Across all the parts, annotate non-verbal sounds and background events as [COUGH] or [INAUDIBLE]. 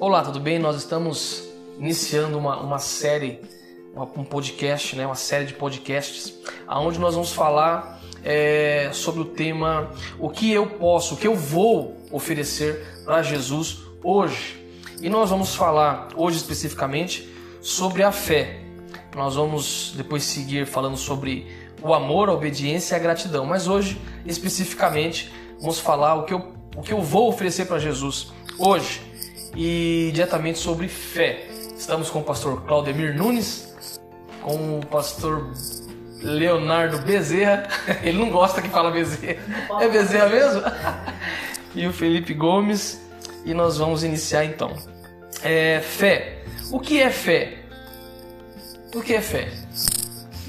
Olá, tudo bem? Nós estamos iniciando uma, uma série, um podcast, né? uma série de podcasts, onde nós vamos falar é, sobre o tema o que eu posso, o que eu vou oferecer para Jesus hoje. E nós vamos falar hoje especificamente sobre a fé. Nós vamos depois seguir falando sobre o amor, a obediência e a gratidão. Mas hoje, especificamente, vamos falar o que eu, o que eu vou oferecer para Jesus hoje e diretamente sobre fé. Estamos com o pastor Claudemir Nunes, com o pastor Leonardo Bezerra. [LAUGHS] Ele não gosta que fala Bezerra. É Bezerra mesmo? [LAUGHS] E o Felipe Gomes. E nós vamos iniciar então. É, fé. O que é fé? O que é fé?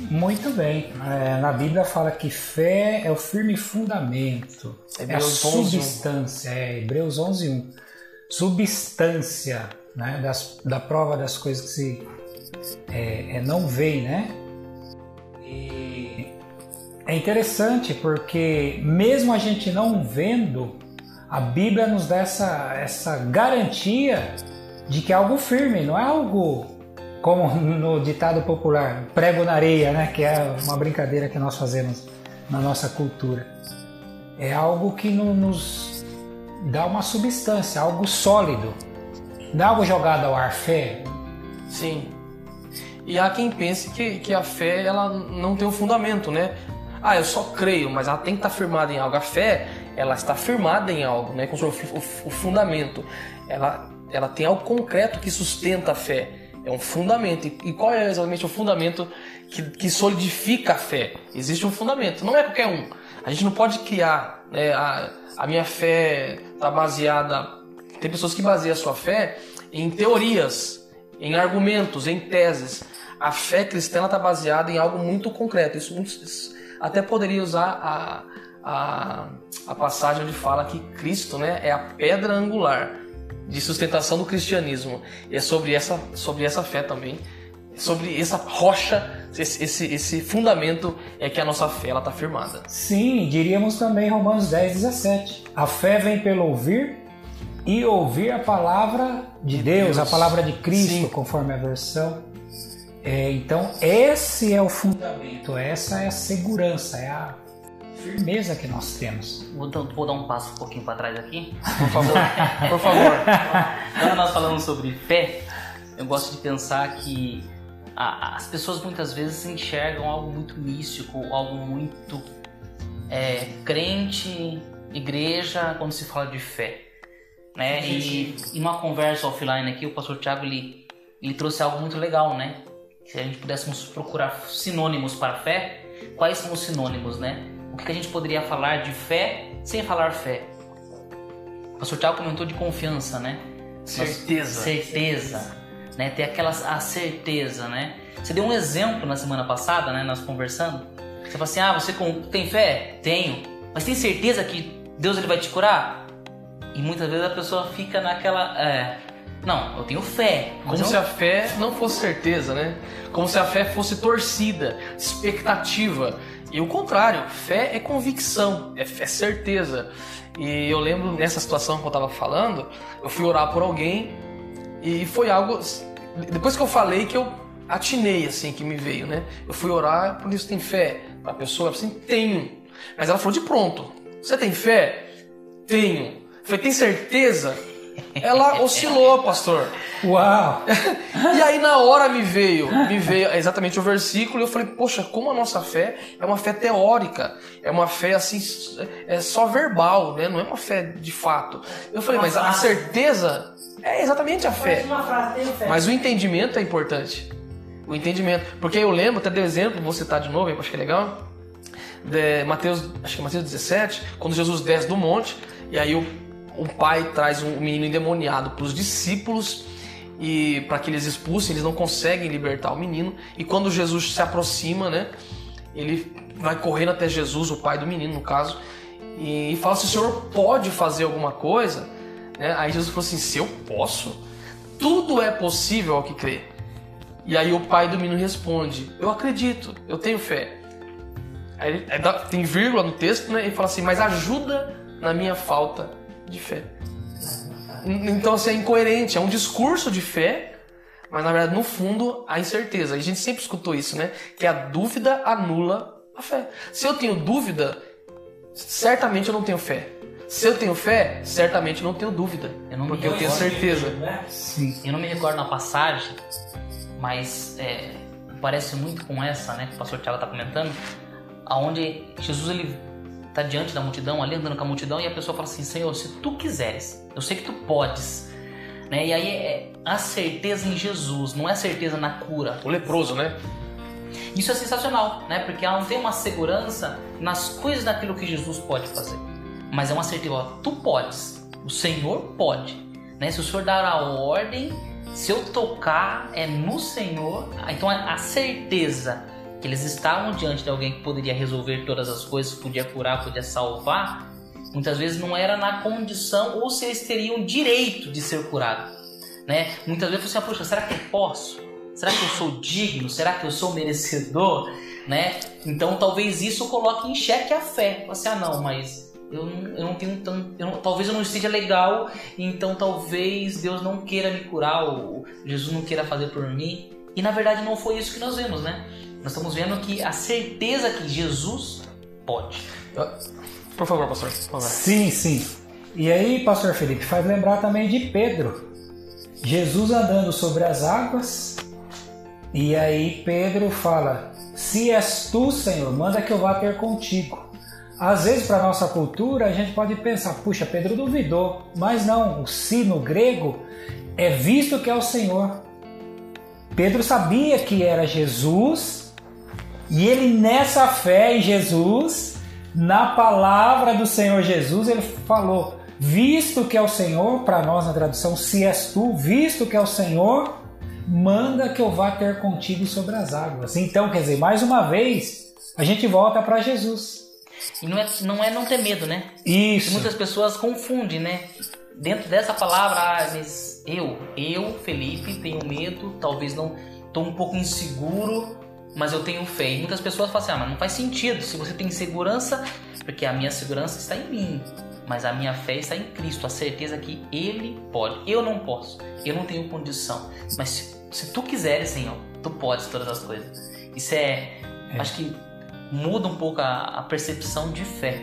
Muito bem. É, na Bíblia fala que fé é o firme fundamento, Hebreus é a substância. 11. É, Hebreus 11, 1. Substância né, das, da prova das coisas que se é, é, não veem, né? E é interessante porque mesmo a gente não vendo, a Bíblia nos dá essa, essa garantia de que é algo firme, não é algo como no ditado popular, prego na areia, né? que é uma brincadeira que nós fazemos na nossa cultura. É algo que nos dá uma substância, algo sólido. Não é algo jogado ao ar, fé. Sim. E há quem pense que, que a fé ela não tem um fundamento, né? Ah, eu só creio, mas ela tem que estar firmada em algo. A fé, ela está firmada em algo, né? O, o fundamento. Ela, ela tem algo concreto que sustenta a fé. É um fundamento. E qual é exatamente o fundamento que, que solidifica a fé? Existe um fundamento, não é qualquer um. A gente não pode criar. Né, a, a minha fé está baseada. Tem pessoas que baseiam a sua fé em teorias, em argumentos, em teses. A fé cristã está baseada em algo muito concreto. Isso, isso até poderia usar a, a, a passagem onde fala que Cristo né, é a pedra angular de sustentação do cristianismo. E é sobre essa, sobre essa fé também, sobre essa rocha, esse, esse, esse fundamento é que a nossa fé está firmada. Sim, diríamos também Romanos 10, 17. A fé vem pelo ouvir e ouvir a palavra de Deus, Deus. a palavra de Cristo, Sim. conforme a versão. É, então, esse é o fundamento, essa é a segurança, é a firmeza que nós temos. Vou, vou dar um passo um pouquinho para trás aqui. Por favor. Por favor. [LAUGHS] Quando nós falamos sobre fé, eu gosto de pensar que as pessoas muitas vezes enxergam algo muito místico, algo muito é, crente, igreja, quando se fala de fé. Né? E em uma conversa offline aqui, o pastor Tiago ele, ele trouxe algo muito legal, né? Se a gente pudéssemos procurar sinônimos para fé, quais são os sinônimos, né? o que a gente poderia falar de fé sem falar fé? O pastor Tiago comentou de confiança, né? Certeza. certeza, né? Ter aquela a certeza, né? Você deu um exemplo na semana passada, né? Nós conversando. Você falou assim, ah, você tem fé? Tenho. Mas tem certeza que Deus ele vai te curar? E muitas vezes a pessoa fica naquela... É, não, eu tenho fé. Como eu... se a fé não fosse certeza, né? Como se a fé fosse torcida, expectativa. E o contrário, fé é convicção, é, é certeza. E eu lembro nessa situação que eu estava falando, eu fui orar por alguém e foi algo. Depois que eu falei que eu atinei assim que me veio, né? Eu fui orar por isso tem fé. A pessoa assim tenho, mas ela falou de pronto. Você tem fé? Tenho. Eu falei tem certeza? Ela oscilou, pastor. Uau! [LAUGHS] e aí na hora me veio, me veio exatamente o versículo e eu falei, poxa, como a nossa fé é uma fé teórica, é uma fé assim, é só verbal, né? Não é uma fé de fato. Eu falei, mas a certeza é exatamente a fé. Mas o entendimento é importante. O entendimento. Porque eu lembro, até deu exemplo, vou citar de novo, acho que é legal. De Mateus, acho que é Mateus 17, quando Jesus desce do monte, e aí o o pai traz um menino endemoniado para os discípulos e para que eles expulsem, eles não conseguem libertar o menino. E quando Jesus se aproxima, né, ele vai correndo até Jesus, o pai do menino, no caso, e fala se o senhor pode fazer alguma coisa. Né? Aí Jesus falou assim: se eu posso, tudo é possível ao que crê. E aí o pai do menino responde: eu acredito, eu tenho fé. Aí, tem vírgula no texto, né? E fala assim: mas ajuda na minha falta de fé. Então, assim, é incoerente. É um discurso de fé, mas na verdade, no fundo, a incerteza. E a gente sempre escutou isso, né? Que a dúvida anula a fé. Se eu tenho dúvida, certamente eu não tenho fé. Se eu tenho fé, certamente eu não tenho dúvida. Eu não porque eu tenho certeza. Eu não me recordo na passagem, mas é, parece muito com essa, né? Que o pastor Tiago está comentando, aonde Jesus ele está diante da multidão, ali andando com a multidão, e a pessoa fala assim: Senhor, se tu quiseres, eu sei que tu podes. Né? E aí é a certeza em Jesus, não é certeza na cura. O leproso, né? Isso é sensacional, né? Porque ela não tem uma segurança nas coisas daquilo que Jesus pode fazer mas é uma certeza, ó, tu podes, o Senhor pode, né? Se o Senhor dar a ordem, se eu tocar é no Senhor, então a certeza que eles estavam diante de alguém que poderia resolver todas as coisas, podia curar, podia salvar, muitas vezes não era na condição ou se eles teriam direito de ser curado, né? Muitas vezes você assim, poxa, será que eu posso? Será que eu sou digno? Será que eu sou merecedor? Né? Então talvez isso coloque em xeque a fé. Você, ah não, mas eu não, eu não tenho tanto. Eu não, talvez eu não esteja legal, então talvez Deus não queira me curar, ou Jesus não queira fazer por mim. E na verdade não foi isso que nós vemos, né? Nós estamos vendo que a certeza que Jesus pode. Por favor, pastor. Por favor. Sim, sim. E aí, pastor Felipe, faz lembrar também de Pedro. Jesus andando sobre as águas, e aí Pedro fala: Se és tu, Senhor, manda que eu vá ter contigo. Às vezes, para nossa cultura, a gente pode pensar, puxa, Pedro duvidou. Mas não, o si no grego é visto que é o Senhor. Pedro sabia que era Jesus e ele, nessa fé em Jesus, na palavra do Senhor Jesus, ele falou: Visto que é o Senhor, para nós na tradução, se és tu, visto que é o Senhor, manda que eu vá ter contigo sobre as águas. Então, quer dizer, mais uma vez, a gente volta para Jesus. E não é, não é não ter medo, né? Isso. E muitas pessoas confundem, né? Dentro dessa palavra, ah, mas eu, eu, Felipe, tenho medo, talvez não estou um pouco inseguro, mas eu tenho fé. E muitas pessoas falam assim, ah, mas não faz sentido. Se você tem segurança, porque a minha segurança está em mim, mas a minha fé está em Cristo, a certeza que Ele pode. Eu não posso, eu não tenho condição. Mas se, se tu quiseres, Senhor, tu podes todas as coisas. Isso é, é. acho que muda um pouco a, a percepção de fé.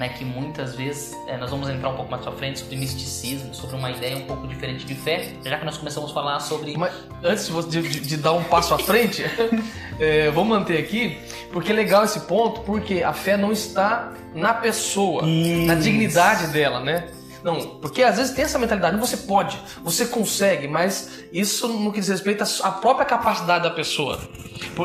Né, que muitas vezes é, nós vamos entrar um pouco mais para frente sobre misticismo, sobre uma ideia um pouco diferente de fé, já que nós começamos a falar sobre. Mas antes de, de, de dar um passo à frente, [LAUGHS] é, vou manter aqui, porque é legal esse ponto, porque a fé não está na pessoa, Isso. na dignidade dela, né? Não, porque às vezes tem essa mentalidade, você pode, você consegue, mas isso no que diz respeito à própria capacidade da pessoa.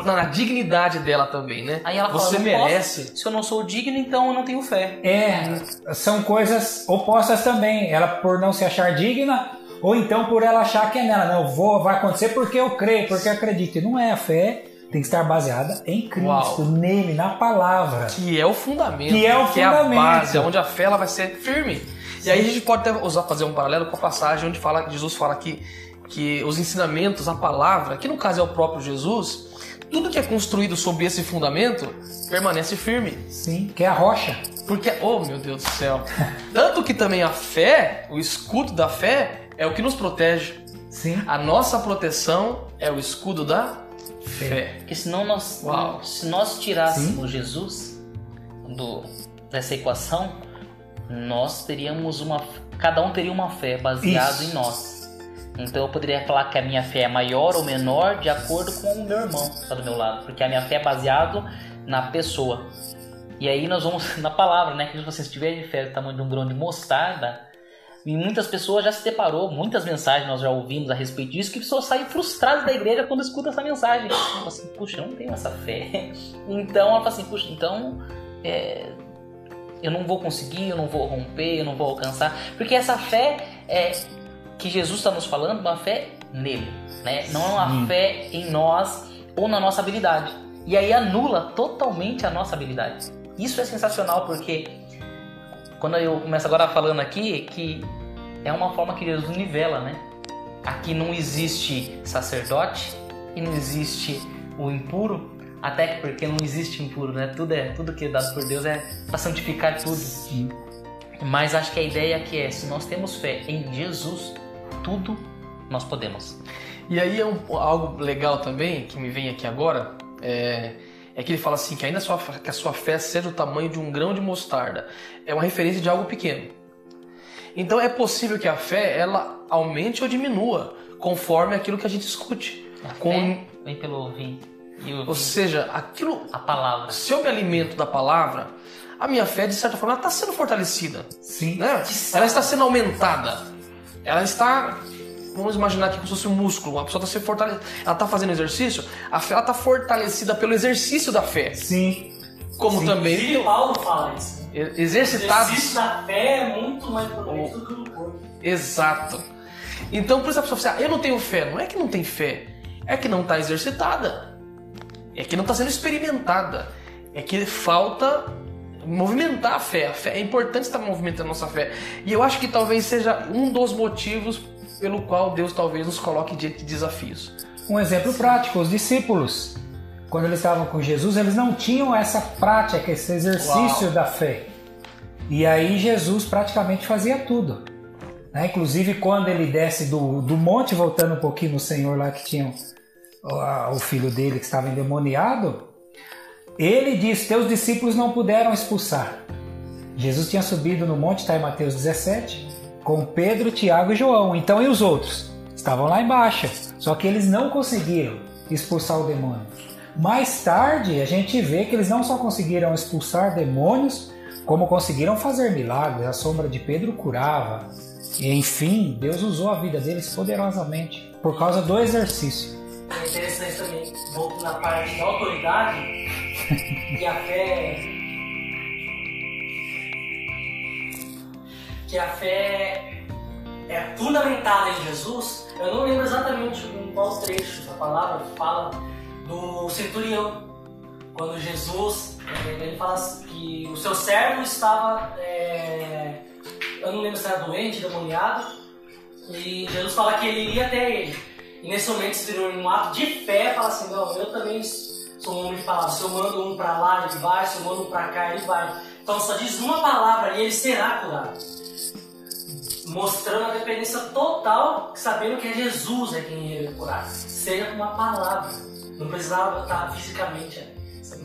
Na dignidade dela também, né? Aí ela você fala, merece. Posso, se eu não sou digno, então eu não tenho fé. É, são coisas opostas também. Ela por não se achar digna, ou então por ela achar que é nela. Não, vou, vai acontecer porque eu creio, porque eu acredito. E não é a fé tem que estar baseada em Cristo, Uau. nele, na palavra. Que é o fundamento. Que é o que fundamento. é a base, onde a fé ela vai ser firme. E aí a gente pode até usar, fazer um paralelo com a passagem onde fala, Jesus fala que, que os ensinamentos, a palavra, que no caso é o próprio Jesus, tudo que é construído sob esse fundamento permanece firme. Sim, que é a rocha. Porque, oh meu Deus do céu. Tanto que também a fé, o escudo da fé, é o que nos protege. Sim. A nossa proteção é o escudo da fé. Porque senão nós, Uau. se nós tirássemos Sim. Jesus do, dessa equação, nós teríamos uma. Cada um teria uma fé baseada em nós. Então eu poderia falar que a minha fé é maior ou menor de acordo com o meu irmão que está do meu lado, porque a minha fé é baseada na pessoa. E aí nós vamos [LAUGHS] na palavra, né? Que se você estiver de fé do tamanho de um grão de mostarda, e muitas pessoas já se deparou, muitas mensagens nós já ouvimos a respeito disso, que pessoas saem frustradas da igreja quando escutam essa mensagem. Fala assim, puxa, eu não tenho essa fé. [LAUGHS] Então ela fala assim, puxa, então é, eu não vou conseguir, eu não vou romper, eu não vou alcançar. Porque essa fé é que Jesus está nos falando, uma fé nele, né? Não é uma fé em nós ou na nossa habilidade. E aí anula totalmente a nossa habilidade. Isso é sensacional porque quando eu começo agora falando aqui que é uma forma que Jesus nivela, né? Aqui não existe sacerdote e não existe o impuro, até que porque não existe impuro, né? Tudo é tudo que é dado por Deus é para santificar tudo. Sim. Mas acho que a ideia aqui é, se nós temos fé em Jesus, tudo nós podemos. E aí é um, algo legal também, que me vem aqui agora, é, é que ele fala assim, que ainda a sua, que a sua fé seja o tamanho de um grão de mostarda. É uma referência de algo pequeno. Então é possível que a fé, ela aumente ou diminua, conforme aquilo que a gente escute. A Com... vem pelo ouvir. Ou seja, aquilo... A palavra. Se eu me alimento da palavra, a minha fé, de certa forma, está sendo fortalecida. Sim. Né? Ela está sendo aumentada. Ela está vamos imaginar aqui como se fosse um músculo, uma pessoa está se fortalecendo, ela está fazendo exercício, a fé está fortalecida pelo exercício da fé. Sim. Como Sim. também. E Paulo fala isso. Exercitados. O exercício da fé é muito mais potente do que o corpo. Exato. Então, por isso a pessoa fala assim, ah, eu não tenho fé. Não é que não tem fé, é que não está exercitada. É que não está sendo experimentada. É que falta movimentar a fé. A fé é importante estar movimentando a nossa fé. E eu acho que talvez seja um dos motivos pelo qual Deus talvez nos coloque diante de desafios. Um exemplo prático, os discípulos, quando eles estavam com Jesus, eles não tinham essa prática, esse exercício Uau. da fé. E aí Jesus praticamente fazia tudo. Né? Inclusive quando ele desce do, do monte, voltando um pouquinho no Senhor lá que tinha o, filho dele que estava endemoniado, ele diz: Teus discípulos não puderam expulsar. Jesus tinha subido no monte, está em Mateus 17, com Pedro, Tiago e João. Então, e os outros? Estavam lá embaixo. Só que eles não conseguiram expulsar o demônio. Mais tarde, a gente vê que eles não só conseguiram expulsar demônios, como conseguiram fazer milagres. A sombra de Pedro curava. E, enfim, Deus usou a vida deles poderosamente por causa do exercício. Interessante também, voltando na parte da autoridade, que a fé que a fé é fundamentada em Jesus, eu não lembro exatamente em qual trecho da palavra fala do centurião. Quando Jesus, ele fala que o seu servo estava, é, eu não lembro se era doente, demoniado, e Jesus fala que ele iria até ele. E nesse momento se virou um ato de fé, fala assim, não, eu também sou um homem de palavra, se eu mando um para lá, ele vai, se eu mando um para cá, ele vai. Então só diz uma palavra e ele será curado mostrando a dependência total, sabendo que é Jesus é quem ia curar. Seja com uma palavra. Não precisava estar fisicamente. Isso é.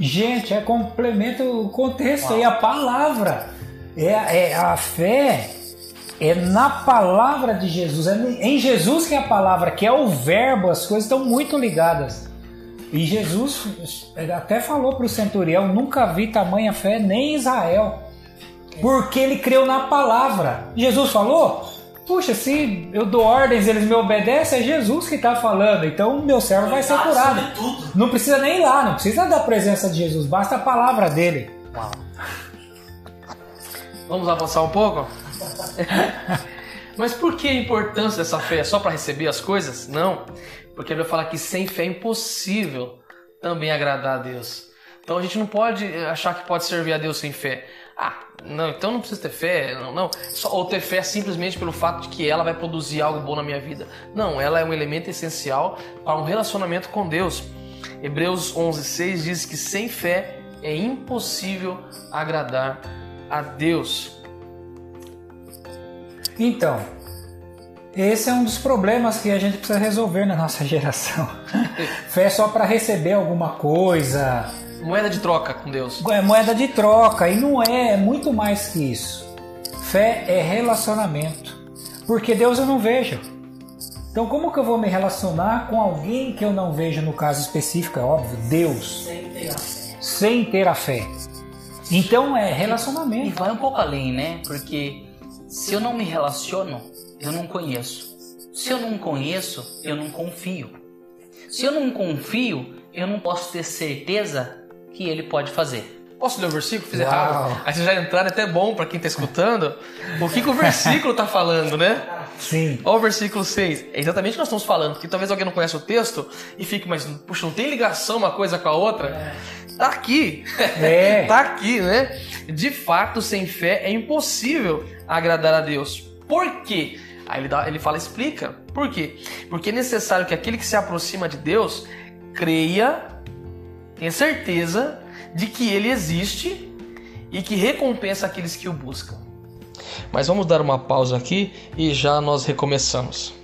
Gente, é complementa o contexto aí, a palavra. É, é a fé é na palavra de Jesus, é em Jesus que é a palavra, que é o verbo, as coisas estão muito ligadas. E Jesus até falou para o centurião: nunca vi tamanha fé nem em Israel. Porque ele creu na palavra. Jesus falou? Puxa, se eu dou ordens eles me obedecem, é Jesus que está falando. Então meu servo vai ser curado. Não precisa nem ir lá, não precisa da presença de Jesus, basta a palavra dele. Vamos avançar um pouco? [LAUGHS] Mas por que a importância dessa fé? É só para receber as coisas? Não. Porque ele vai falar que sem fé é impossível também agradar a Deus. Então a gente não pode achar que pode servir a Deus sem fé. Ah, não, então não precisa ter fé, não, não. Só, ou ter fé simplesmente pelo fato de que ela vai produzir algo bom na minha vida. Não, ela é um elemento essencial para um relacionamento com Deus. Hebreus 11:6 diz que sem fé é impossível agradar a Deus. Então, esse é um dos problemas que a gente precisa resolver na nossa [LAUGHS] geração. fé é só para receber alguma coisa, Moeda de troca com Deus. É moeda de troca e não é, é muito mais que isso. Fé é relacionamento. Porque Deus eu não vejo. Então como que eu vou me relacionar com alguém que eu não vejo no caso específico, é óbvio, Deus. Sem ter a fé. Sem ter a fé. Então é relacionamento. E vai um pouco além, né? Porque se eu não me relaciono, eu não conheço. Se eu não conheço, eu não confio. Se eu não confio, eu não posso ter certeza que ele pode fazer. Posso ler o versículo? Fiz Uau. errado. Aí vocês já entraram, é até bom para quem está escutando, o que, que o versículo está falando, né? Sim. Olha o versículo 6. É exatamente o que nós estamos falando, porque talvez alguém não conheça o texto e fique, mas, puxa, não tem ligação uma coisa com a outra? É. Tá aqui. É. [LAUGHS] tá aqui, né? De fato, sem fé é impossível agradar a Deus. Por quê? Aí ele, dá, ele fala, explica. Por quê? Porque é necessário que aquele que se aproxima de Deus creia tenha certeza de que ele existe e que recompensa aqueles que o buscam. Mas vamos dar uma pausa aqui e já nós recomeçamos.